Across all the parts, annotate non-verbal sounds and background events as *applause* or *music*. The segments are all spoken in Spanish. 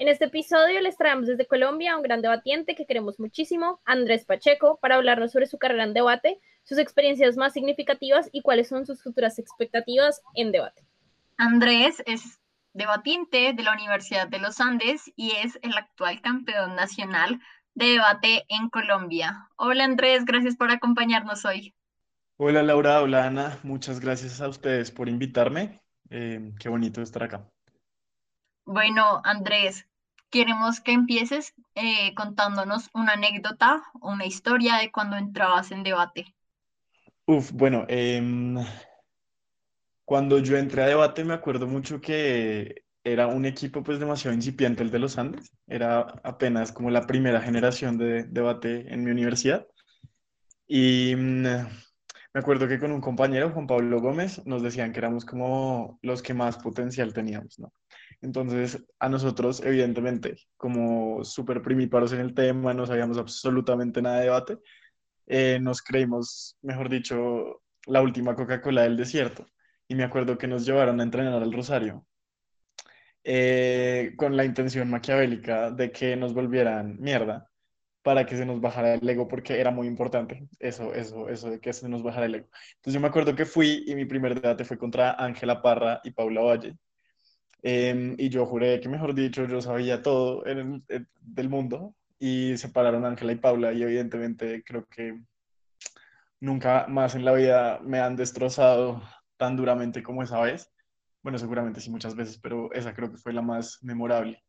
En este episodio les traemos desde Colombia a un gran debatiente que queremos muchísimo, Andrés Pacheco, para hablarnos sobre su carrera en debate, sus experiencias más significativas y cuáles son sus futuras expectativas en debate. Andrés es debatiente de la Universidad de los Andes y es el actual campeón nacional de debate en Colombia. Hola Andrés, gracias por acompañarnos hoy. Hola Laura, hola Ana, muchas gracias a ustedes por invitarme. Eh, qué bonito estar acá. Bueno, Andrés, queremos que empieces eh, contándonos una anécdota, una historia de cuando entrabas en debate. Uf, bueno, em, cuando yo entré a debate me acuerdo mucho que era un equipo pues demasiado incipiente el de los Andes, era apenas como la primera generación de debate en mi universidad y mm, me acuerdo que con un compañero, Juan Pablo Gómez, nos decían que éramos como los que más potencial teníamos, ¿no? Entonces, a nosotros, evidentemente, como súper primíparos en el tema, no sabíamos absolutamente nada de debate, eh, nos creímos, mejor dicho, la última Coca-Cola del desierto. Y me acuerdo que nos llevaron a entrenar al Rosario eh, con la intención maquiavélica de que nos volvieran mierda para que se nos bajara el ego, porque era muy importante eso, eso, eso de que se nos bajara el ego. Entonces yo me acuerdo que fui y mi primer debate fue contra Ángela Parra y Paula Valle. Em, y yo juré que, mejor dicho, yo sabía todo en del mundo y separaron a Ángela y Paula y evidentemente creo que nunca más en la vida me han destrozado tan duramente como esa vez. Bueno, seguramente sí muchas veces, pero esa creo que fue la más memorable.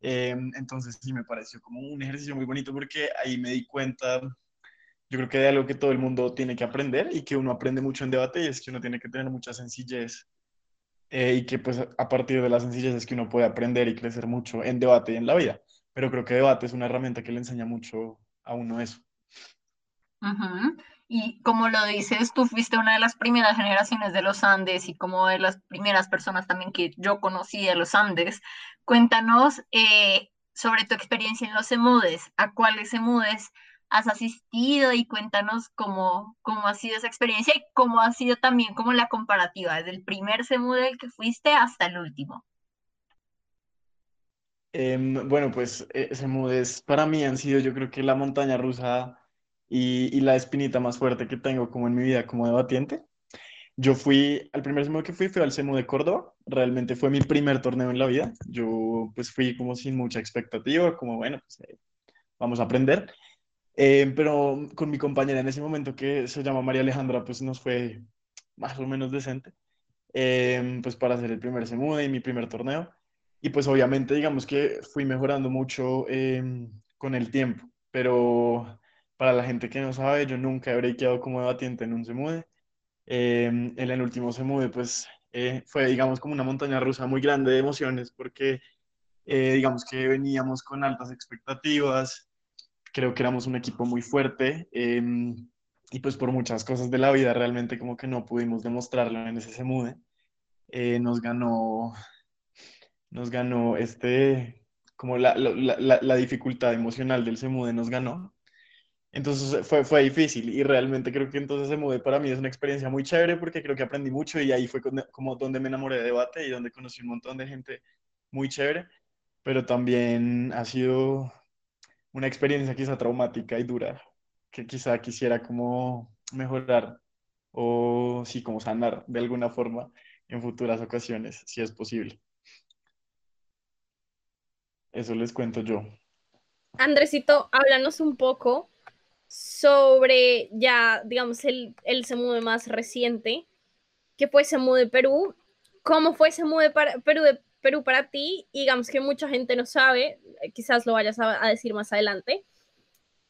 Em, entonces sí me pareció como un ejercicio muy bonito porque ahí me di cuenta, yo creo que de algo que todo el mundo tiene que aprender y que uno aprende mucho en debate y es que uno tiene que tener mucha sencillez eh, y que pues a partir de la sencillez es que uno puede aprender y crecer mucho en debate y en la vida. Pero creo que debate es una herramienta que le enseña mucho a uno eso. Y como lo dices, tú fuiste una de las primeras generaciones de los Andes y como de las primeras personas también que yo conocí de los Andes. Cuéntanos eh, sobre tu experiencia en los EMUDES, a cuáles EMUDES has asistido y cuéntanos cómo, cómo ha sido esa experiencia y cómo ha sido también como la comparativa desde el primer CEMUDE del que fuiste hasta el último. Em, bueno, pues eh, CEMUDES para mí han sido yo creo que la montaña rusa y, la espinita más fuerte que tengo como en mi vida como debatiente. Yo fui, al primer CEMU que fui fue al CEMU de Córdoba, realmente fue mi primer torneo en la vida, yo pues fui como sin mucha expectativa, como bueno, pues eh, vamos a aprender, eh, pero con mi compañera en ese momento que se llama María Alejandra, pues nos fue más o menos decente, eh, pues para hacer el primer CEMU y mi primer torneo, y pues obviamente digamos que fui mejorando mucho con el tiempo, pero para la gente que no sabe, yo nunca habré quedado como debatiente en un Semude. Eh, en el último Semude, pues eh, fue, digamos, como una montaña rusa muy grande de emociones, porque, eh, digamos, que veníamos con altas expectativas, creo que éramos un equipo muy fuerte, em, y pues por muchas cosas de la vida realmente como que no pudimos demostrarlo en ese Semude. nos ganó, nos ganó este, como la, la, la dificultad emocional del Semude nos ganó. Entonces fue, fue difícil y realmente creo que entonces se mudé para mí es una experiencia muy chévere porque creo que aprendí mucho y ahí fue como donde me enamoré de debate y donde conocí un montón de gente muy chévere, pero también ha sido una experiencia quizá traumática y dura que quizá quisiera como mejorar o sí, como sanar de alguna forma en futuras ocasiones, si es posible. Eso les cuento yo. Andresito, háblanos un poco sobre ya, digamos, el, el SEMUDE más reciente, que fue SEMUDE Perú. ¿Cómo fue SEMUDE para, Perú, de, Perú para ti? digamos que mucha gente no sabe, quizás lo vayas a, decir más adelante,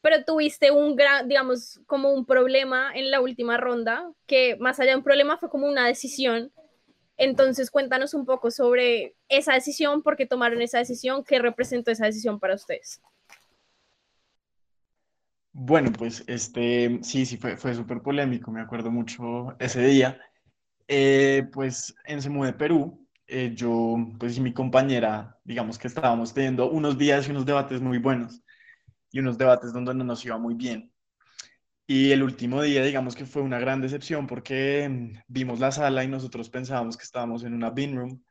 pero tuviste un gran, digamos, como un problema en la última ronda, que más allá de un problema fue como una decisión. Entonces, cuéntanos un poco sobre esa decisión, por qué tomaron esa decisión, qué representó esa decisión para ustedes. Bueno, pues este, sí, sí, fue, fue súper polémico, me acuerdo mucho ese día. Eh, pues en SEMU de Perú, eh, yo, pues y mi compañera, digamos que estábamos teniendo unos días y unos debates muy buenos y unos debates donde no nos iba muy bien. Y el último día, digamos que fue una gran decepción porque mm, vimos la sala y nosotros pensábamos que estábamos en una bin room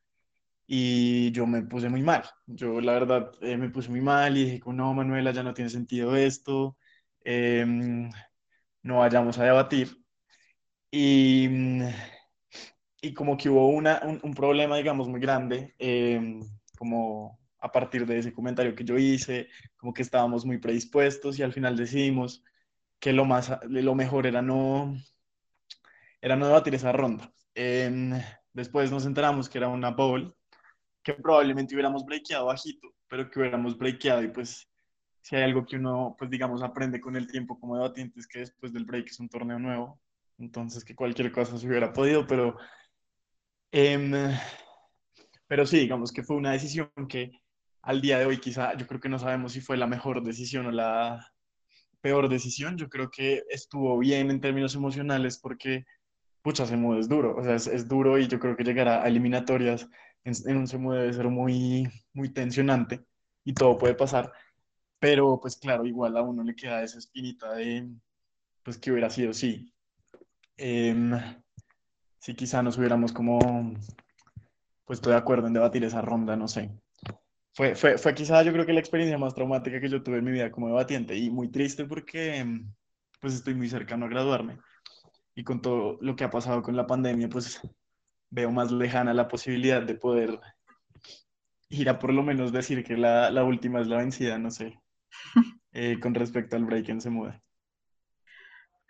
y yo me puse muy mal. Yo la verdad eh, me puse muy mal y dije, no, Manuela, ya no tiene sentido esto, em, no vayamos a debatir. Y, mm, y como que hubo una, un, un problema, digamos, muy grande, em, como a partir de ese comentario que yo hice, como que estábamos muy predispuestos y al final decidimos que lo, más, lo mejor era no, era no debatir esa ronda. Em, después nos enteramos que era una bowl, que probablemente hubiéramos breakeado bajito, pero que hubiéramos breakeado y pues si hay algo que uno, pues digamos, aprende con el tiempo como debatiente es que después del break es un torneo nuevo, entonces que cualquier cosa se hubiera podido, pero, em, pero sí, digamos que fue una decisión que al día de hoy quizá yo creo que no sabemos si fue la mejor decisión o la peor decisión. Yo creo que estuvo bien en términos emocionales porque, pucha, Semu es duro, o sea, es, es duro y yo creo que llegar a, eliminatorias en, en, un Semu debe ser muy, muy tensionante y todo puede pasar. Pero pues claro, igual a uno le queda esa espinita de, pues que hubiera sido, sí. Eh, si quizá nos hubiéramos como, pues estoy de acuerdo en debatir esa ronda, no sé. Fue, fue, fue quizá yo creo que la experiencia más traumática que yo tuve en mi vida como debatiente y muy triste porque pues estoy muy cercano a graduarme y con todo lo que ha pasado con la pandemia pues veo más lejana la posibilidad de poder ir a por lo menos decir que la, la última es la vencida, no sé, *laughs* eh, con respecto al break en Se Mude.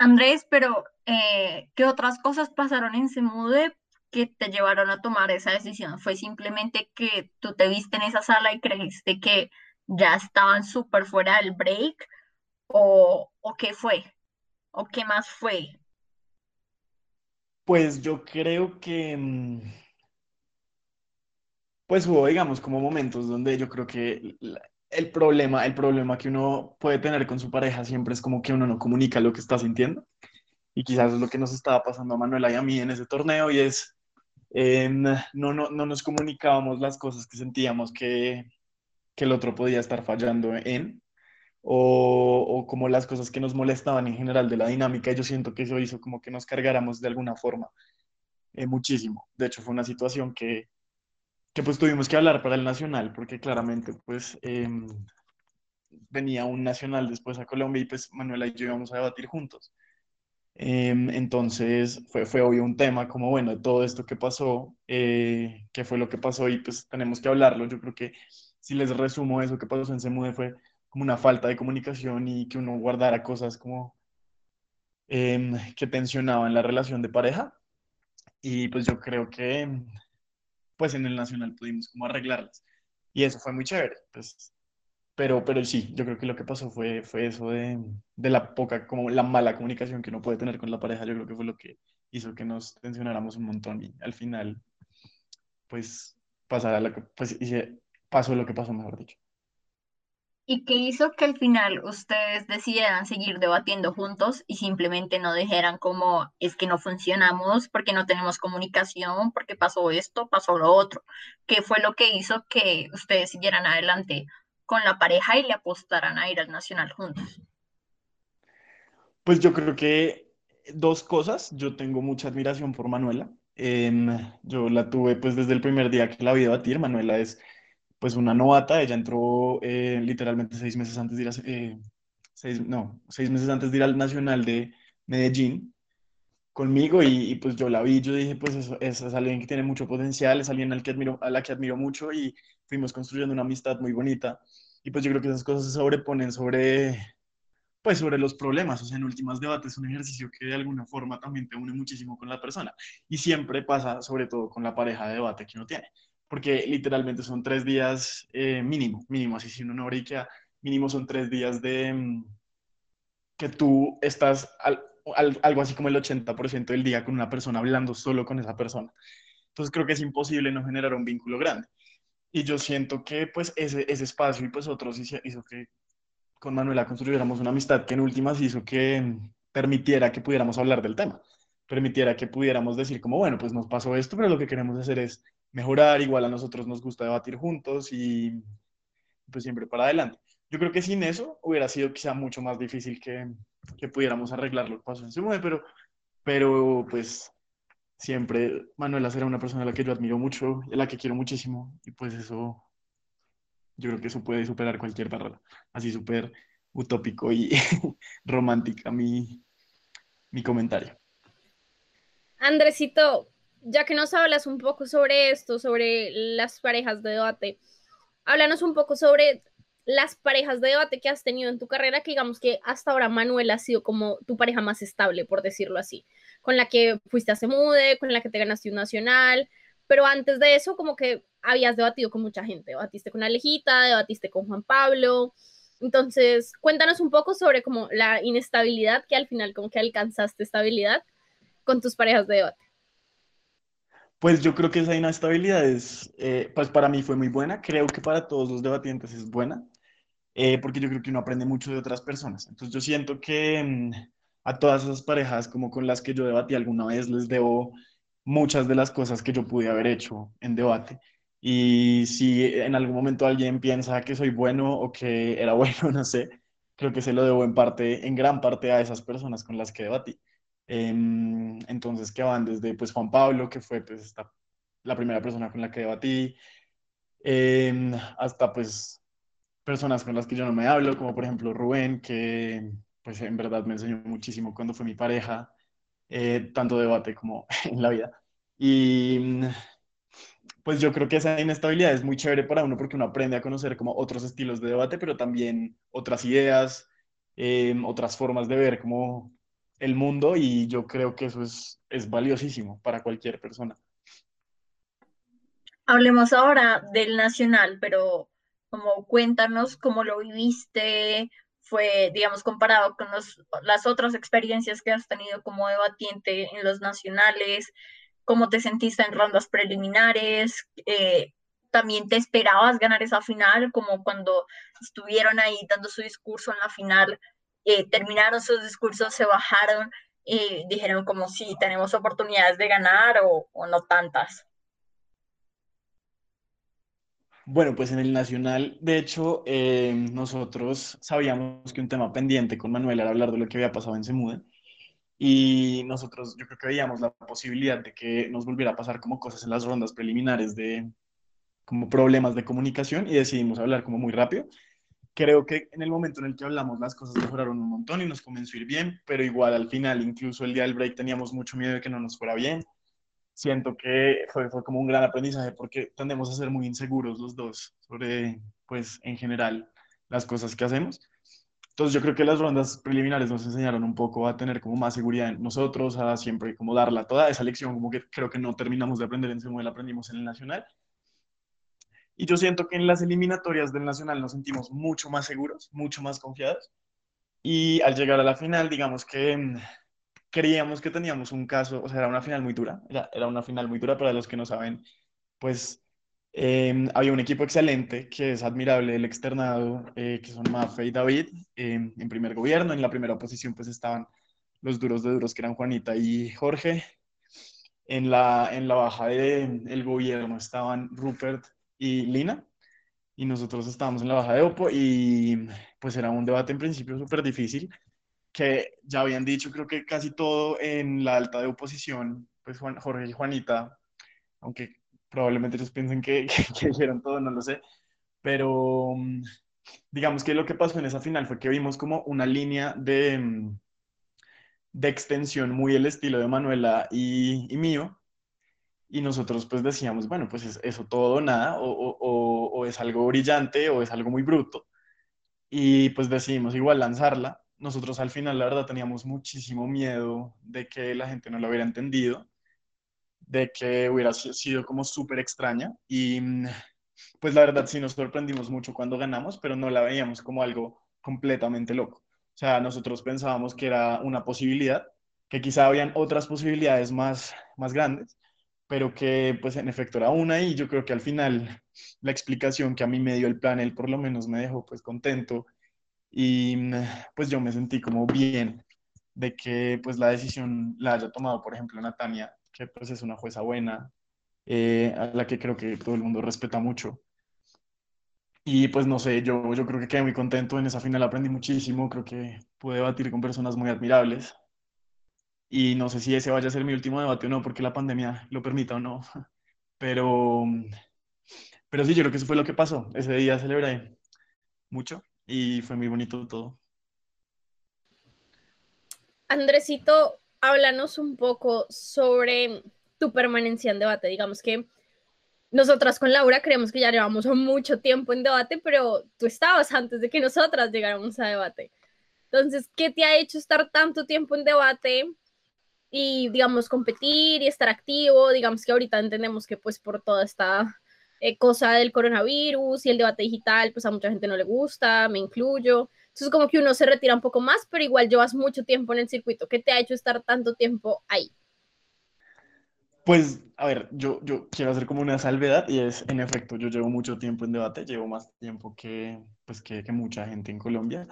Andrés, pero eh, ¿qué otras cosas pasaron en Se Mude que te llevaron a tomar esa decisión? ¿Fue simplemente que tú te viste en esa sala y creíste que ya estaban súper fuera del break? ¿O, ¿O qué fue? ¿O qué más fue? Pues yo creo que, pues hubo, digamos, como momentos donde yo creo que el problema, el problema que uno puede tener con su pareja siempre es como que uno no comunica lo que está sintiendo. Y quizás es lo que nos estaba pasando a Manuela y a mí en ese torneo y es eh, no, no, no nos comunicábamos las cosas que sentíamos que, que el otro podía estar fallando en, o, o, como las cosas que nos molestaban en general de la dinámica. Yo siento que eso hizo como que nos cargáramos de alguna forma eh, muchísimo. De hecho, fue una situación que, que pues tuvimos que hablar para el nacional, porque claramente pues eh, venía un nacional después a Colombia y pues Manuela y yo íbamos a debatir juntos. Em, entonces fue, fue obvio un tema como, bueno, todo esto que pasó, eh, qué fue lo que pasó y pues tenemos que hablarlo. Yo creo que si les resumo eso que pasó en Semude fue como una falta de comunicación y que uno guardara cosas como eh, que tensionaban la relación de pareja. Y pues yo creo que pues en el Nacional pudimos como arreglarlas. Y eso fue muy chévere. Pues pero, pero sí, yo creo que lo que pasó fue, fue eso de, de, la poca, como la mala comunicación que uno puede tener con la pareja. Yo creo que fue lo que hizo que nos tensionáramos un montón y al final, pues, pasara lo que, pues, pasó lo que pasó, mejor dicho. ¿Y qué hizo que al final ustedes decidieran seguir debatiendo juntos y simplemente no dijeran como es que no funcionamos porque no tenemos comunicación, porque pasó esto, pasó lo otro? ¿Qué fue lo que hizo que ustedes siguieran adelante? con la pareja y le apostarán a ir al Nacional juntos? Pues yo creo que dos cosas. Yo tengo mucha admiración por Manuela. Eh, yo la tuve pues desde el primer día que la vi debatir. Manuela es pues una novata. Ella entró eh, literalmente seis meses antes de ir a, eh, seis, no, seis meses antes de ir al Nacional de Medellín conmigo y, y, pues yo la vi, yo dije pues eso, es alguien que tiene mucho potencial, es alguien al que admiro, a la que admiro mucho y fuimos construyendo una amistad muy bonita. Y pues yo creo que esas cosas se sobreponen sobre, pues sobre los problemas, o sea, en últimas debates es un ejercicio que de alguna forma también te une muchísimo con la persona. Y siempre pasa sobre todo con la pareja de debate que uno tiene, porque literalmente son tres días eh, mínimo, mínimo, así si uno no briquea, mínimo son tres días de mm, que tú estás al, al, algo así como el 80% del día con una persona hablando solo con esa persona. Entonces creo que es imposible no generar un vínculo grande. Y yo siento que pues ese, ese espacio y pues otros hizo, hizo que con Manuela construyéramos una amistad que en últimas hizo que permitiera que pudiéramos hablar del tema, permitiera que pudiéramos decir como, bueno, pues nos pasó esto, pero lo que queremos hacer es mejorar, igual a nosotros nos gusta debatir juntos y pues siempre para adelante. Yo creo que sin eso hubiera sido quizá mucho más difícil que, que pudiéramos arreglar los pasos en su pero, pero pues siempre Manuela será una persona a la que yo admiro mucho, a la que quiero muchísimo y pues eso, yo creo que eso puede superar cualquier barrera, así súper utópico y *laughs* romántica mi, mi comentario. Andresito, ya que nos hablas un poco sobre esto, sobre las parejas de debate, háblanos un poco sobre las parejas de debate que has tenido en tu carrera, que digamos que hasta ahora Manuel ha sido como tu pareja más estable, por decirlo así, con la que fuiste a Semude, con la que te ganaste un nacional, pero antes de eso como que habías debatido con mucha gente, debatiste con Alejita, debatiste con Juan Pablo, entonces cuéntanos un poco sobre como la inestabilidad que al final como que alcanzaste estabilidad con tus parejas de debate. Pues yo creo que esa inestabilidad es, eh, pues para mí fue muy buena, creo que para todos los debatientes es buena, eh, porque yo creo que uno aprende mucho de otras personas. Entonces yo siento que mm, a todas esas parejas como con las que yo debatí alguna vez les debo muchas de las cosas que yo pude haber hecho en debate. Y si en algún momento alguien piensa que soy bueno o que era *laughs* bueno, no sé, creo que se lo debo en parte, en gran parte a esas personas con las que debatí. Em, entonces, que van desde pues Juan Pablo, que fue pues esta, la primera persona con la que debatí, em, hasta pues personas con las que yo no me hablo, como por ejemplo Rubén, que pues en verdad me enseñó muchísimo cuando fue mi pareja, eh, tanto debate como *laughs* en la vida. Y pues yo creo que esa inestabilidad es muy chévere para uno porque uno aprende a conocer como otros estilos de debate, pero también otras ideas, em, otras formas de ver como el mundo y yo creo que eso es, es valiosísimo para cualquier persona. Hablemos ahora del nacional, pero como cuéntanos cómo lo viviste, fue, digamos, comparado con las otras experiencias que has tenido como debatiente en los nacionales, cómo te sentiste en rondas preliminares, eh, también te esperabas ganar esa final, como cuando estuvieron ahí dando su discurso en la final, eh, terminaron sus discursos, se bajaron y dijeron como si tenemos oportunidades de ganar o, o no tantas. Bueno, pues en el Nacional, de hecho, eh, nosotros sabíamos que un tema pendiente con Manuel era hablar de lo que había pasado en Semude. Y nosotros, yo creo que veíamos la posibilidad de que nos volviera a pasar como cosas en las rondas preliminares de como problemas de comunicación y decidimos hablar como muy rápido. Creo que en el momento en el que hablamos las cosas mejoraron un montón y nos comenzó a ir bien, pero igual al final, incluso el día del break, teníamos mucho miedo de que no nos fuera bien siento que fue, fue como un gran aprendizaje porque tendemos a ser muy inseguros los dos sobre, pues, en general, las cosas que hacemos. Entonces yo creo que las rondas preliminares nos enseñaron un poco a tener como más seguridad en nosotros, a siempre como darla toda esa lección, como que creo que no terminamos de aprender en Semuel, aprendimos en el Nacional. Y yo siento que en las eliminatorias del Nacional nos sentimos mucho más seguros, mucho más confiados. Y al llegar a la final, digamos que mm, creíamos que teníamos un caso, o sea, era una final muy dura, era, era una final muy dura para los que no saben, pues em, había un equipo excelente que es admirable, el externado, eh, que son Mafe y David, em, en primer gobierno, en la primera oposición pues estaban los duros de duros que eran Juanita y Jorge, en la, en la baja del el gobierno estaban Rupert y Lina, y nosotros estábamos en la baja de Opo y pues era un debate en principio súper difícil, que ya habían dicho, creo que casi todo en la alta de oposición, pues Juan, Jorge y Juanita, aunque probablemente ellos piensen que, *laughs* que, dijeron todo, no lo sé, pero digamos que lo que pasó en esa final fue que vimos como una línea de, de extensión muy el estilo de Manuela y, y mío, y nosotros pues decíamos, bueno, pues es eso todo nada, o, o, o, es algo brillante o es algo muy bruto, y pues decidimos igual lanzarla, nosotros al final, la verdad, teníamos muchísimo miedo de que la gente no lo hubiera entendido, de que hubiera sido como súper extraña. Y mm, pues la verdad sí nos sorprendimos mucho cuando ganamos, pero no la veíamos como algo completamente loco. O sea, nosotros pensábamos que era una posibilidad, que quizá habían otras posibilidades más, más grandes, pero que pues en efecto era una y yo creo que al final la explicación que a mí me dio el plan, él por lo menos me dejó pues contento y mm, pues yo me sentí como bien de que pues la decisión la haya tomado, por ejemplo, Natania, que pues es una jueza buena, eh, a la que creo que todo el mundo respeta mucho. Y pues no sé, yo, yo creo que quedé muy contento en esa final, aprendí muchísimo, creo que pude debatir con personas muy admirables. Y no sé si ese vaya a ser mi último debate o no, porque la pandemia lo permita o no. *laughs* Pero, pero sí, yo creo que eso fue lo que pasó. Ese día celebré mucho y fue muy bonito todo. Andresito, háblanos un poco sobre tu permanencia en debate. Digamos que nosotras con Laura creemos que ya llevamos mucho tiempo en debate, pero tú estabas antes de que nosotras llegáramos a debate. Entonces, ¿qué te ha hecho estar tanto tiempo en debate y, digamos, competir y estar activo? Digamos que ahorita entendemos que pues por toda esta eh, cosa del coronavirus y el debate digital, pues a mucha gente no le gusta, me incluyo. Entonces como que uno se retira un poco más, pero igual llevas mucho tiempo en el circuito. ¿Qué te ha hecho estar tanto tiempo ahí? Pues, a ver, yo, yo quiero hacer como una salvedad y es, en efecto, yo llevo mucho tiempo en debate, llevo más tiempo que, pues, que, que mucha gente en Colombia,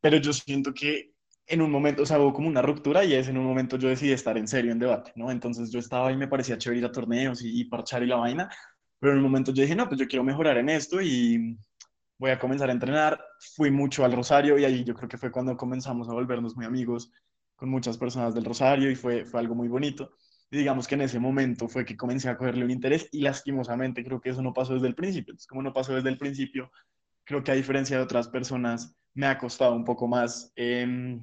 pero yo siento que en un momento, o sea, hubo como una ruptura y es en un momento yo decidí estar en serio en debate, ¿no? Entonces yo estaba ahí, me parecía chévere ir a torneos y, y parchar y la vaina, pero en un momento yo dije, no, pues yo quiero mejorar en esto y voy a comenzar a entrenar. Fui mucho al Rosario y ahí yo creo que fue cuando comenzamos a volvernos muy amigos con muchas personas del Rosario y fue, fue algo muy bonito. Y digamos que en ese momento fue que comencé a cogerle un interés y lastimosamente creo que eso no pasó desde el principio. Entonces, como no pasó desde el principio, creo que a diferencia de otras personas, me ha costado un poco más eh,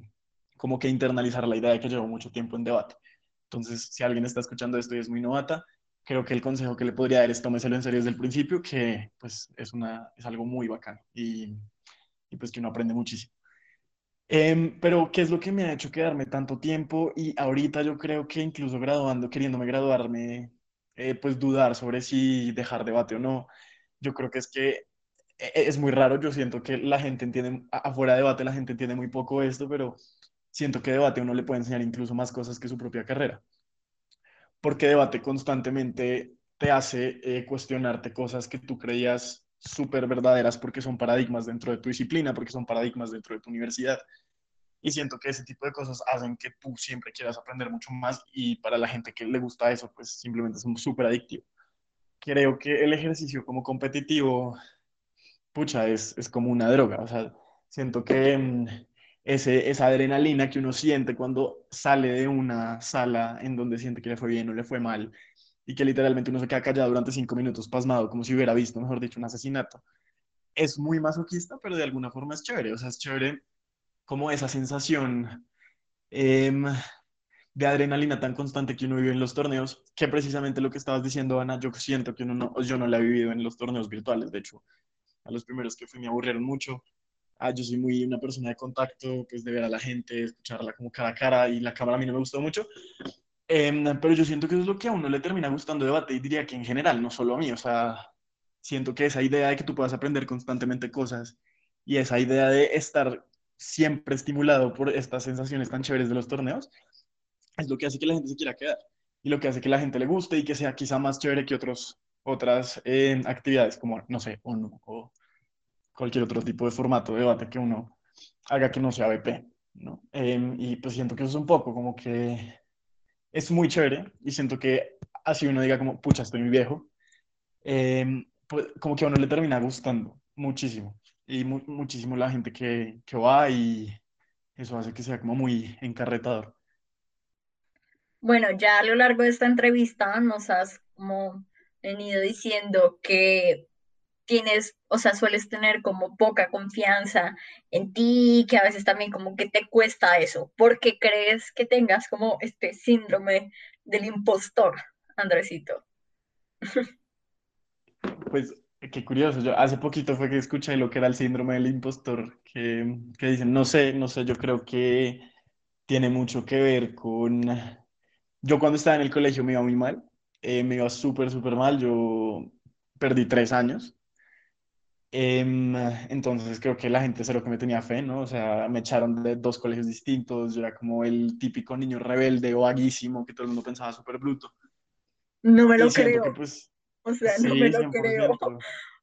como que internalizar la idea de que llevo mucho tiempo en debate. Entonces, si alguien está escuchando esto y es muy novata, creo que el consejo que le podría dar es tómeselo en serio desde el principio, que pues es, una, es algo muy bacán y, y pues que uno aprende muchísimo. Eh, pero, ¿qué es lo que me ha hecho quedarme tanto tiempo? Y ahorita yo creo que incluso graduando, queriéndome graduarme, eh, pues dudar sobre si dejar debate o no. Yo creo que es que e, e, es muy raro, yo siento que la gente entiende, afuera de debate la gente entiende muy poco esto, pero siento que debate uno le puede enseñar incluso más cosas que su propia carrera porque debate constantemente te hace eh, cuestionarte cosas que tú creías súper verdaderas porque son paradigmas dentro de tu disciplina, porque son paradigmas dentro de tu universidad. Y siento que ese tipo de cosas hacen que tú siempre quieras aprender mucho más y para la gente que le gusta eso, pues simplemente es súper adictivo. Creo que el ejercicio como competitivo, pucha, es, es como una droga. O sea, siento que mm, ese, esa adrenalina que uno siente cuando sale de una sala en donde siente que le fue bien o le fue mal y que literalmente uno se queda callado durante cinco minutos pasmado como si hubiera visto, mejor dicho, un asesinato. Es muy masoquista, pero de alguna forma es chévere. O sea, es chévere como esa sensación eh, de adrenalina tan constante que uno vive en los torneos, que precisamente lo que estabas diciendo, Ana, yo siento que uno no, yo no la he vivido en los torneos virtuales. De hecho, a los primeros que fui me aburrieron mucho ah, yo soy muy una persona de contacto, pues de ver a la gente, escucharla como cara a cara y la cámara a mí no me gustó mucho. Em, pero yo siento que eso es lo que a uno le termina gustando debate y diría que en general, no solo a mí, o sea, siento que esa idea de que tú puedas aprender constantemente cosas y esa idea de estar siempre estimulado por estas sensaciones tan chéveres de los torneos, es lo que hace que la gente se quiera quedar y lo que hace que la gente le guste y que sea quizá más chévere que otros, otras eh, actividades como, no sé, o, o cualquier otro tipo de formato de debate que uno haga que no sea BP, ¿no? Em, y pues siento que eso es un poco como que es muy chévere y siento que así uno diga como, pucha, estoy muy viejo, em, pues como que a uno le termina gustando muchísimo y muchísimo la gente que, que va y eso hace que sea como muy encarretador. Bueno, ya a lo largo de esta entrevista nos has como venido diciendo que tienes, o sea, sueles tener como poca confianza en ti, que a veces también como que te cuesta eso. ¿Por qué crees que tengas como este síndrome del impostor, Andresito? *laughs* Pues qué curioso, yo hace poquito fue que escuché lo que era el síndrome del impostor, que, dicen, no sé, no sé, yo creo que tiene mucho que ver con... Yo cuando estaba en el colegio me iba muy mal, eh, me iba súper, súper mal, yo perdí tres años entonces creo que la gente cero que me tenía fe, ¿no? O sea, me echaron de dos colegios distintos, yo era como el típico niño rebelde o vaguísimo que todo el mundo pensaba súper bruto. No me lo creo. pues, o sea, no me lo creo. *laughs*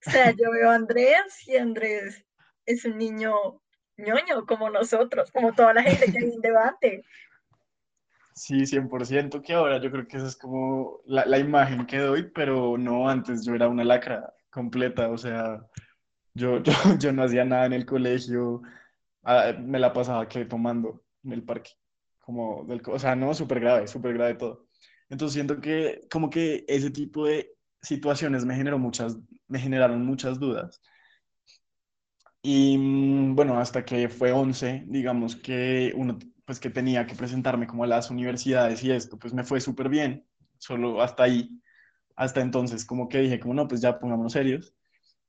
O sea, yo veo a Andrés y Andrés es un niño ñoño como nosotros, como toda la gente que hay en debate. Sí, 100% que ahora yo creo que esa es como la, la imagen que doy, pero no, antes yo era una lacra completa, o sea, yo, *laughs* yo, yo no hacía nada en el colegio, ah, me la pasaba que tomando en el parque, como del, o sea, no, súper grave, súper grave todo. Entonces siento que como que ese tipo de situaciones me generó muchas, me generaron muchas dudas. Y mm, bueno, hasta que fue 11 digamos que uno, pues que tenía que presentarme como a las universidades y esto, pues me fue súper bien, solo hasta ahí, hasta entonces, como que dije, como no, pues ya pongámonos serios,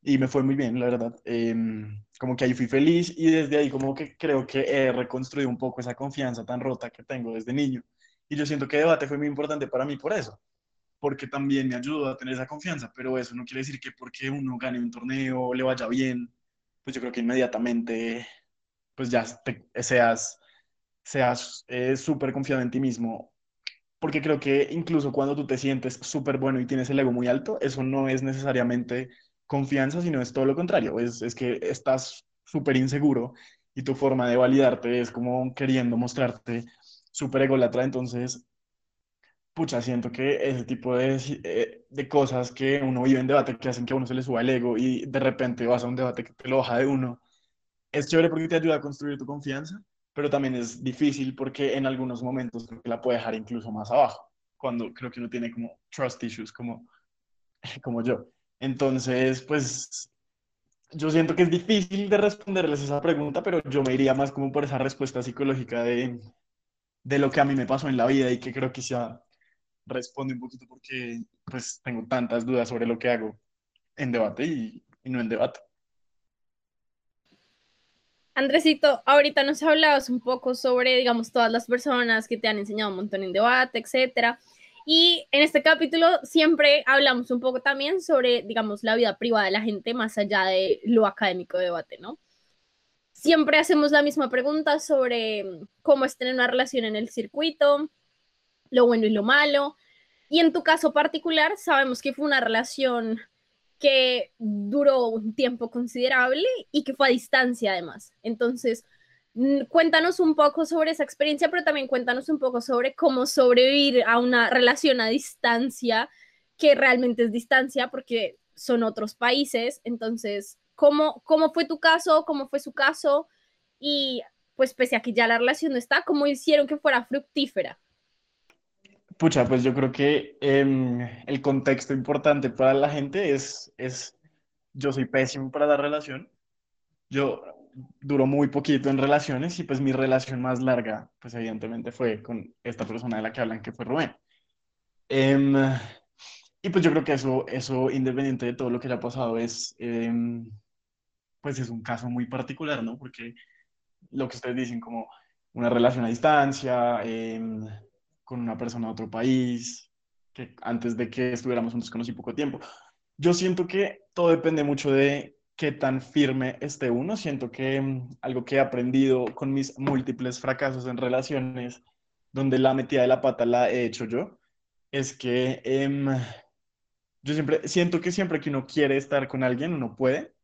y me fue muy bien, la verdad. Em, como que ahí fui feliz y desde ahí como que creo que he reconstruido un poco esa confianza tan rota que tengo desde niño. Y yo siento que debate fue muy importante para mí por eso, porque también me ayudó a tener esa confianza, pero eso no quiere decir que porque uno gane un torneo, le vaya bien, pues yo creo que inmediatamente pues ya te- seas, seas eh, súper confiado en ti mismo, porque creo que incluso cuando tú te sientes súper bueno y tienes el ego muy alto, eso no es necesariamente confianza, sino es todo lo contrario, es, es que estás súper inseguro y tu forma de validarte es como queriendo mostrarte súper ególatra, entonces pucha, siento que ese tipo de, eh, de cosas que uno vive en debate que hacen que a uno se le suba el ego y de repente vas a un debate que te lo baja de uno, es chévere porque te ayuda a construir tu confianza, pero también es difícil porque en algunos momentos la puede dejar incluso más abajo, cuando creo que uno tiene como trust issues como, *laughs* como yo. Entonces, pues yo siento que es difícil de responderles esa pregunta, pero yo me iría más como por esa respuesta psicológica de, de lo que a mí me pasó en la vida y que creo que ya responde un poquito porque pues tengo tantas dudas sobre lo que hago en debate y, y no en debate. Andresito, ahorita nos hablabas un poco sobre, digamos, todas las personas que te han enseñado un montón en debate, etcétera. Y en este capítulo siempre hablamos un poco también sobre, digamos, la vida privada de la gente más allá de lo académico de debate, ¿no? Siempre hacemos la misma pregunta sobre cómo es tener una relación en el circuito, lo bueno y lo malo. Y en tu caso particular, sabemos que fue una relación que duró un tiempo considerable y que fue a distancia además. Entonces, cuéntanos un poco sobre esa experiencia, pero también cuéntanos un poco sobre cómo sobrevivir a una relación a distancia, que realmente es distancia porque son otros países. Entonces, ¿cómo, cómo fue tu caso? ¿Cómo fue su caso? Y pues pese a que ya la relación no está, ¿cómo hicieron que fuera fructífera? Pucha, pues yo creo que eh, el contexto importante para la gente es, es, yo soy pésimo para la relación. Yo duro muy poquito en relaciones y pues mi relación más larga, pues evidentemente fue con esta persona de la que hablan, que fue Rubén. Em, y pues yo creo que eso, eso independiente de todo lo que haya pasado, es, em, pues es un caso muy particular, ¿no? Porque lo que ustedes dicen como una relación a distancia, em, con una persona de otro país, que antes de que estuviéramos juntos conocí poco tiempo. Yo siento que todo depende mucho de qué tan firme esté uno. Siento que mm, algo que he aprendido con mis múltiples fracasos en relaciones, donde la metida de la pata la he hecho yo, es que em, yo siempre siento que siempre que uno quiere estar con alguien, uno puede.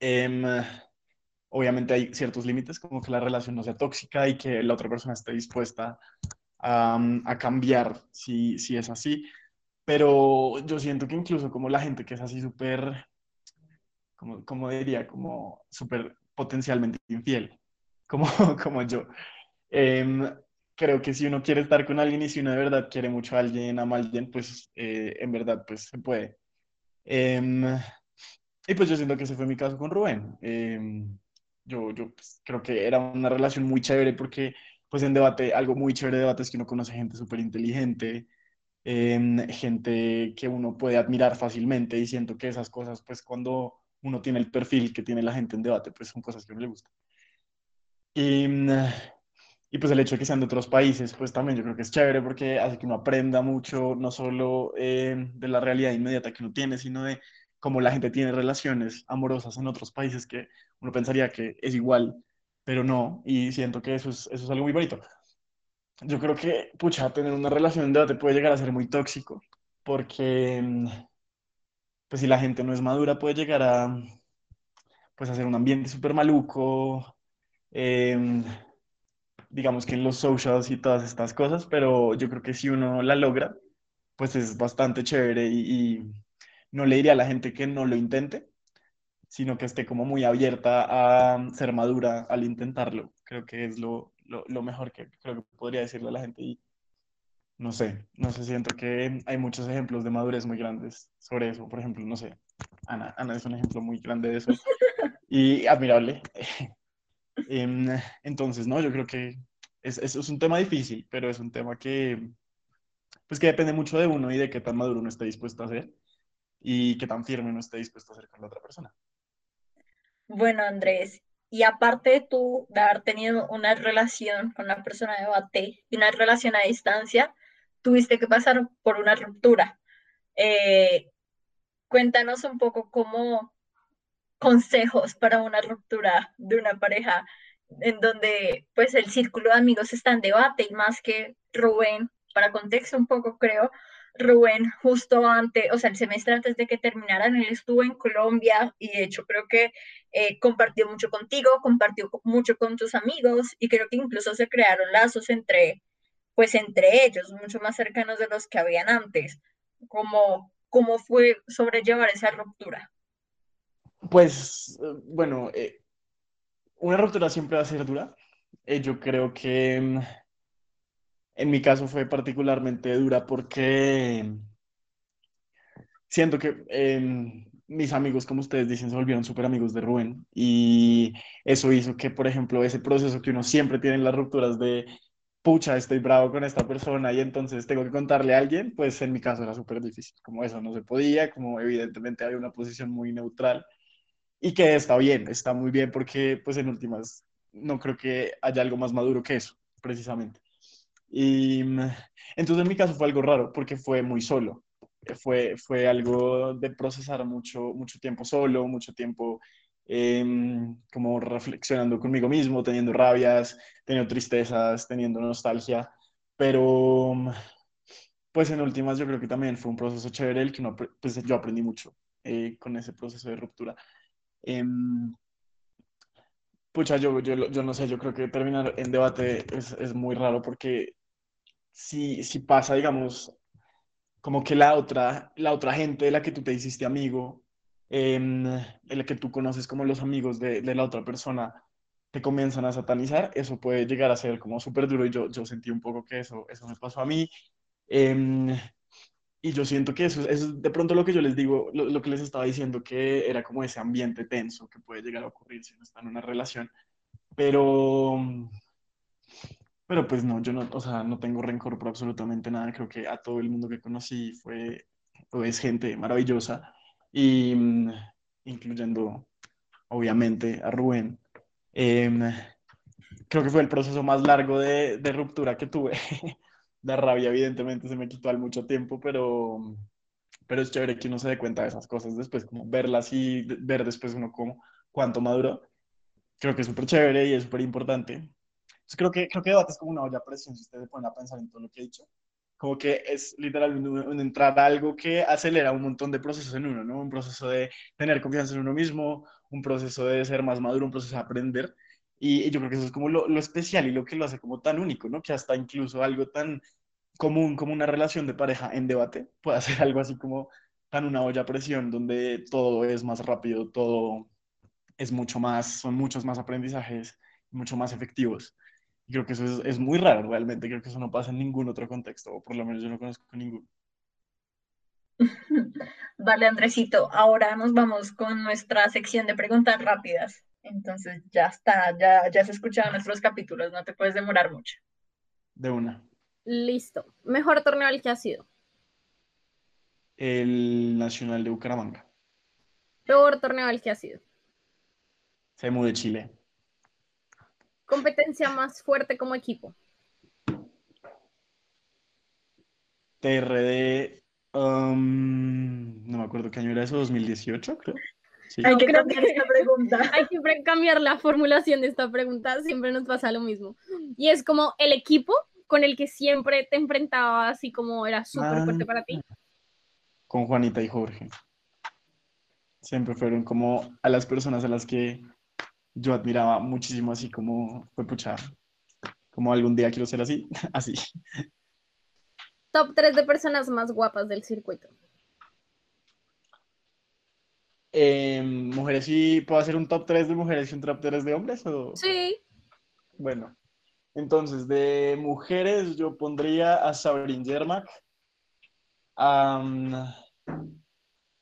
Em, obviamente hay ciertos límites, como que la relación no sea tóxica y que la otra persona esté dispuesta a, a cambiar si, si es así. Pero yo siento que incluso como la gente que es así súper, como, como diría, como súper potencialmente infiel, como, *laughs* como yo, em, creo que si uno quiere estar con alguien y si uno de verdad quiere mucho a alguien, ama a alguien, pues eh, en verdad pues se puede. Em, y pues yo siento que ese fue mi caso con Rubén. Em, yo yo pues, creo que era una relación muy chévere porque pues en debate, algo muy chévere de debate es que uno conoce gente súper inteligente, gente que uno puede admirar fácilmente y siento que esas cosas pues cuando uno tiene el perfil que tiene la gente en debate pues son cosas que a uno le gustan. Y, y pues el hecho de que sean de otros países, pues también yo creo que es chévere porque hace que uno aprenda mucho, no solo eh, de la realidad inmediata que uno tiene, sino de cómo la gente tiene relaciones amorosas en otros países que uno pensaría que es igual, pero no, y siento que eso es, eso es algo muy bonito. Yo creo que, pucha, tener una relación de debate puede llegar a ser muy tóxico, porque pues si la gente no es madura puede llegar a pues hacer un ambiente súper maluco, em, digamos que en los socials y todas estas cosas, pero yo creo que si uno la logra, pues es bastante chévere y, no le diría a la gente que no lo intente, sino que esté como muy abierta a ser madura al intentarlo. Creo que es lo, lo, mejor que creo que podría decirle a la gente no sé, no sé, siento que hay muchos ejemplos de madurez muy grandes sobre eso. Por ejemplo, no sé, Ana, Ana es un ejemplo muy grande de eso *laughs* y admirable. *laughs* Em, entonces, no, yo creo que es, es, es un tema difícil, pero es un tema que, pues que depende mucho de uno y de qué tan maduro uno esté dispuesto a ser y qué tan firme uno esté dispuesto a ser con la otra persona. Bueno, Andrés, y aparte de tú de haber tenido una relación con una persona de bate y una relación a distancia, tuviste que pasar por una ruptura. Eh, cuéntanos un poco cómo consejos para una ruptura de una pareja en donde pues el círculo de amigos está en debate y más que Rubén, para contexto un poco creo, Rubén justo antes, o sea, el semestre antes de que terminaran, él estuvo en Colombia y de hecho creo que eh, compartió mucho contigo, compartió mucho con tus amigos y creo que incluso se crearon lazos entre, pues entre ellos, mucho más cercanos de los que habían antes. ¿Cómo, cómo fue sobrellevar esa ruptura? Pues, eh, bueno, eh, una ruptura siempre va a ser dura. Eh, yo creo que mm, en mi caso fue particularmente dura porque siento que em, mis amigos, como ustedes dicen, se volvieron súper amigos de Rubén y eso hizo que, por ejemplo, ese proceso que uno siempre tiene en las rupturas de, pucha, estoy bravo con esta persona y entonces tengo que contarle a alguien, pues en mi caso era súper difícil, como eso no se podía, como evidentemente había una posición muy neutral y que está bien, está muy bien porque pues en últimas no creo que haya algo más maduro que eso, precisamente. Y mm, entonces en mi caso fue algo raro porque fue muy solo, fue, fue algo de procesar mucho, mucho tiempo solo, mucho tiempo em, como reflexionando conmigo mismo, teniendo rabias, teniendo tristezas, teniendo nostalgia, pero mm, pues en últimas yo creo que también fue un proceso chévere el que no, pues yo aprendí mucho eh, con ese proceso de ruptura. Em, pucha, yo, yo, yo no sé, yo creo que terminar en debate es, es muy raro porque si, si pasa, digamos, como que la otra, la otra gente de la que tú te hiciste amigo, en la que tú conoces como los amigos de, de la otra persona, te comienzan a satanizar, eso puede llegar a ser como súper duro y yo, yo sentí un poco que eso, eso me pasó a mí. Em, y yo siento que eso, eso es de pronto lo que yo les digo, lo, lo, que les estaba diciendo, que era como ese ambiente tenso que puede llegar a ocurrir si uno está en una relación. Pero, pero pues no, yo no, o sea, no tengo rencor por absolutamente nada. Creo que a todo el mundo que conocí fue, es gente maravillosa, y incluyendo obviamente a Rubén. Eh, creo que fue el proceso más largo de, ruptura que tuve. *laughs* La rabia, evidentemente, se me quitó al mucho tiempo, pero, pero es chévere que uno se dé cuenta de esas cosas después, como verlas y ver después uno como cuánto maduró. Creo que es súper chévere y es súper importante. Creo que, creo que debate es como una olla a presión si ustedes ponen a pensar en todo lo que he dicho. Como que es literalmente un, entrar a algo que acelera un montón de procesos en uno, ¿no? Un proceso de tener confianza en uno mismo, un proceso de ser más maduro, un proceso de aprender. Y, y yo creo que eso es como lo, lo, especial y lo que lo hace como tan único, ¿no? Que hasta incluso algo tan común como una relación de pareja en debate puede ser algo así como tan una olla a presión donde todo es más rápido, todo es mucho más, son muchos más aprendizajes, mucho más efectivos. Y creo que eso es, es muy raro realmente, creo que eso no pasa en ningún otro contexto, o por lo menos yo no conozco ninguno. *laughs* Vale, Andresito, ahora nos vamos con nuestra sección de preguntas rápidas. Entonces ya está, ya, ya se escucharon nuestros capítulos, no te puedes demorar mucho. De una. Listo. ¿Mejor torneo al que ha sido? El Nacional de Bucaramanga. ¿Peor torneo al que ha sido? CEMU de Chile. ¿Competencia más fuerte como equipo? TRD, um, no me acuerdo qué año era eso, 2018, creo. Sí. Hay que cambiar esta pregunta. *laughs* Hay que cambiar la formulación de esta pregunta, siempre nos pasa lo mismo. Y es como el equipo con el que siempre te enfrentabas y como era súper ah, fuerte para ti. Con Juanita y Jorge. Siempre fueron como a las personas a las que yo admiraba muchísimo así como, fue pucha, como algún día quiero ser así, *laughs* así. Top 3 de personas más guapas del circuito. Eh, mujeres, ¿sí puedo hacer un top 3 de mujeres y un top 3 de hombres? O... Sí. Bueno, entonces de mujeres yo pondría a Sabrine Yermak, um,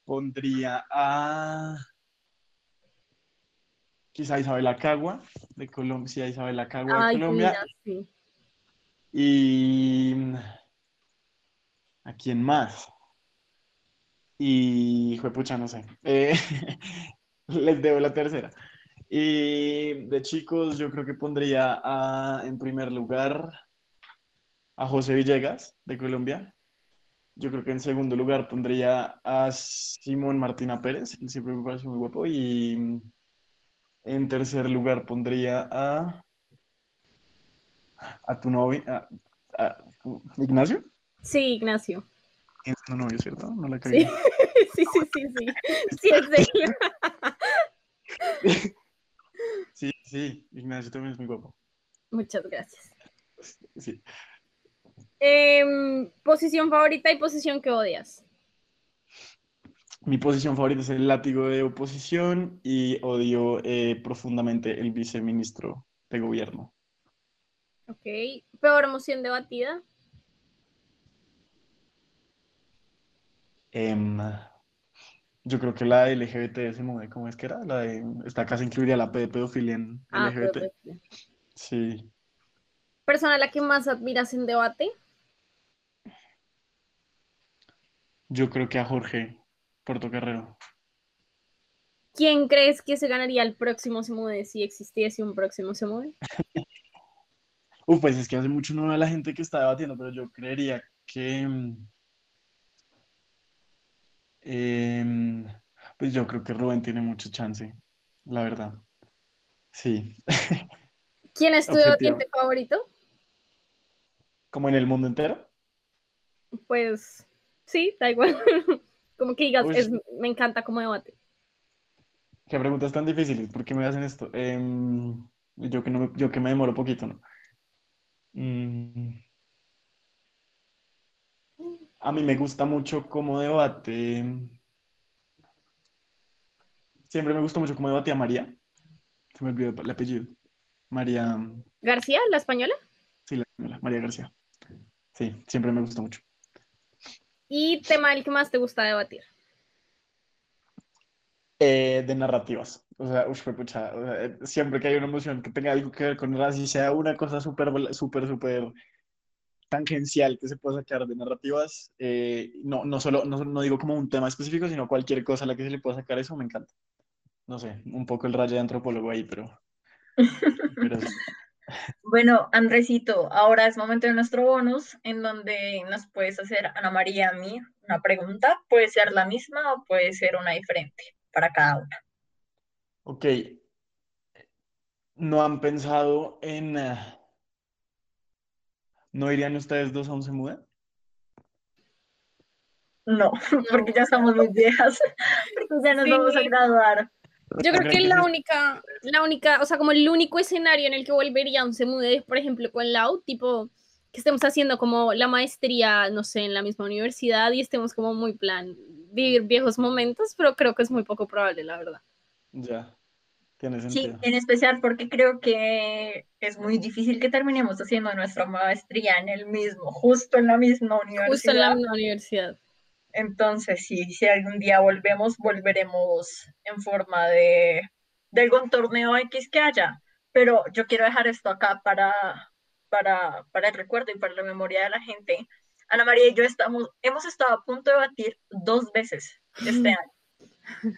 pondría a quizá Isabela Cagua de Colombia, sí, a Isabela Cagua de Colombia. mira, sí. Y ¿a quién más? Y pucha, no sé. Eh, *laughs* les debo la tercera. Y de chicos, yo creo que pondría a, en primer lugar a José Villegas de Colombia. Yo creo que en segundo lugar pondría a Simón Martina Pérez, él siempre me parece muy guapo. Y en tercer lugar pondría a, a tu novio, a- a- Ignacio. Sí, Ignacio. Es tu novio, ¿cierto? No la Sí, cagué. *laughs* sí, sí, sí, sí. Sí, es él. *laughs* Sí, sí, Ignacio también es muy guapo. Muchas gracias. Sí. Em, posición favorita y posición que odias. Mi posición favorita es el látigo de oposición y odio eh, profundamente el viceministro de gobierno. Ok. Peor moción debatida. Em, yo creo que la de LGBT ¿cómo es que era? La de, esta casa incluiría la P de pedofilia en Ah, LGBT. Sí. Persona a la que más admiras en debate. Yo creo que a Jorge Portocarrero. ¿Quién crees que se ganaría el próximo Semude si existiese un próximo Semude? *laughs* Uf, pues es que hace mucho no veo a la gente que está debatiendo, pero yo creería que. mm, em, pues yo creo que Rubén tiene mucha chance, la verdad. Sí. *laughs* ¿Quién es tu debatiente favorito? Como en el mundo entero. Pues sí, da igual. *laughs* Como que digas, es- me encanta como debate. Qué preguntas tan difíciles, ¿por qué me hacen esto? Em, yo que no me, yo que me demoro poquito, ¿no? Mm. A mí me gusta mucho como debate. Siempre me gustó mucho como debate a María. Se me olvidó el apellido. María, García, la española. sí, la señora, María García. Sí, siempre me gustó mucho. Y tema el que más te gusta debatir. Eh, de narrativas. O sea, ush, pucha, o sea, eh, siempre que hay una emoción que tenga algo que ver con así sea una cosa súper, súper, súper tangencial que se pueda sacar de narrativas, eh, no, no solo, no, no digo como un tema específico, sino cualquier cosa a la que se le pueda sacar eso, me encanta. No sé, un poco el rayo de antropólogo ahí, pero, pero sí. *laughs* Bueno, Andresito, ahora es momento de nuestro bonus, en donde nos puedes hacer, Ana María, y a mí, una pregunta. Puede ser la misma o puede ser una diferente para cada una. Ok. ¿No han pensado en... eh, ¿no irían ustedes dos a un Semude? No, *laughs* porque ya estamos muy viejas, *laughs* porque ya nos Sí. vamos a graduar. Yo creo que la entonces- única, la única, o sea, como el único escenario en el que volvería un Semude es, por ejemplo, con Lau, tipo, que estemos haciendo como la maestría, no sé, en la misma universidad y estemos como muy plan vivir viejos momentos, pero creo que es muy poco probable, la verdad. Ya, tiene Sí, sentido. en especial porque creo que es muy difícil que terminemos haciendo nuestra maestría en el mismo, justo en la misma universidad. Justo en la misma universidad. Entonces, sí, si algún día volvemos, volveremos en forma de, de algún torneo X que haya. Pero yo quiero dejar esto acá para, para, para el recuerdo y para la memoria de la gente. Ana María y yo estamos, hemos estado a punto de batir dos veces este *laughs* año.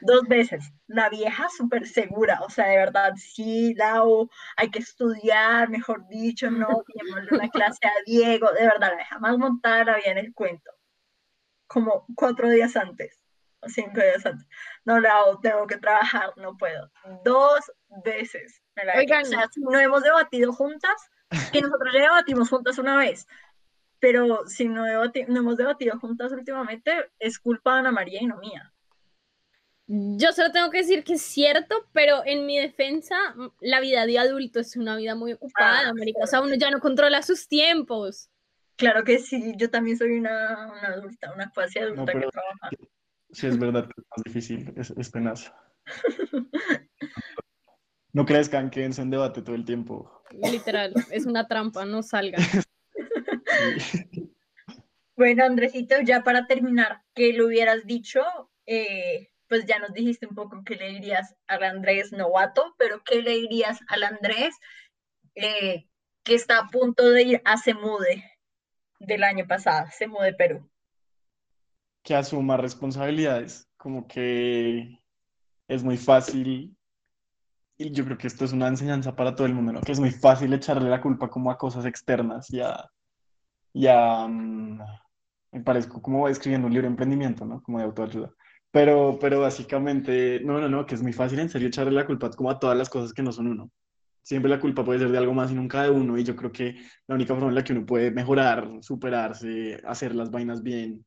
Dos veces. La vieja súper segura, o sea, de verdad, sí, Lau, hay que estudiar, mejor dicho, no, una clase a Diego, de verdad, la vieja más montada la había en el cuento como cuatro días antes, o cinco días antes. No la hago, tengo que trabajar, no puedo. Dos veces. me la. Oigan. O sea, si no hemos debatido juntas, *laughs* que nosotros ya debatimos juntas una vez, pero si no, no hemos debatido juntas últimamente, es culpa de Ana María y no mía. Yo solo tengo que decir que es cierto, pero en mi defensa, la vida de adulto es una vida muy ocupada, Ah, marica. O sea, uno ya no controla sus tiempos. Claro que sí, yo también soy una, una adulta, una cuasi adulta que pero- trabaja. Sí, es verdad que es más difícil, es, es. *laughs* No crezcan, quédense en debate todo el tiempo. Literal, es una trampa, no salgan. *laughs* Sí. *laughs* Bueno, Andresito, ya para terminar, ¿qué le hubieras dicho? Eh, pues ya nos dijiste un poco qué le dirías al Andrés novato, pero ¿qué le dirías al Andrés eh, que está a punto de ir a Semude del año pasado, Semude Perú? que asuma responsabilidades, como que es muy fácil, y yo creo que esto es una enseñanza para todo el mundo, ¿no? Que es muy fácil echarle la culpa como a cosas externas y a, y a, mm, me parezco como escribiendo un libro de emprendimiento, ¿no? Como de autoayuda. Pero, pero básicamente, no, no, no, que es muy fácil en serio echarle la culpa como a todas las cosas que no son uno. Siempre la culpa puede ser de algo más y nunca de uno, y yo creo que la única forma en la que uno puede mejorar, superarse, hacer las vainas bien,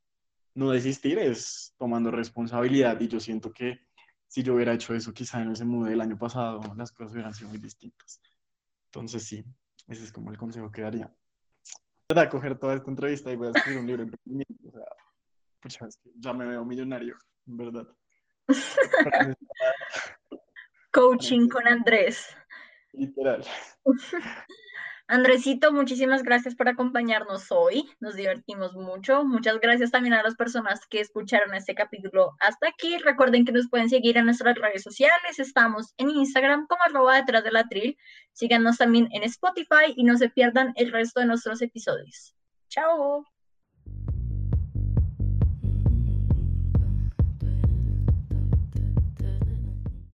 no desistir es tomando responsabilidad y yo siento que si yo hubiera hecho eso quizá en ese mood del año pasado las cosas hubieran sido muy distintas. Entonces sí, ese es como el consejo que daría. Voy a coger toda esta entrevista y voy a escribir un libro de emprendimiento. O sea, pucha, es que ya me veo millonario, en verdad. *laughs* Coaching con Andrés. Literal. *laughs* Andresito, muchísimas gracias por acompañarnos hoy. Nos divertimos mucho. Muchas gracias también a las personas que escucharon este capítulo hasta aquí. Recuerden que nos pueden seguir en nuestras redes sociales. Estamos en Instagram como arroba detrás de la tril. Síganos también en Spotify y no se pierdan el resto de nuestros episodios. Chao.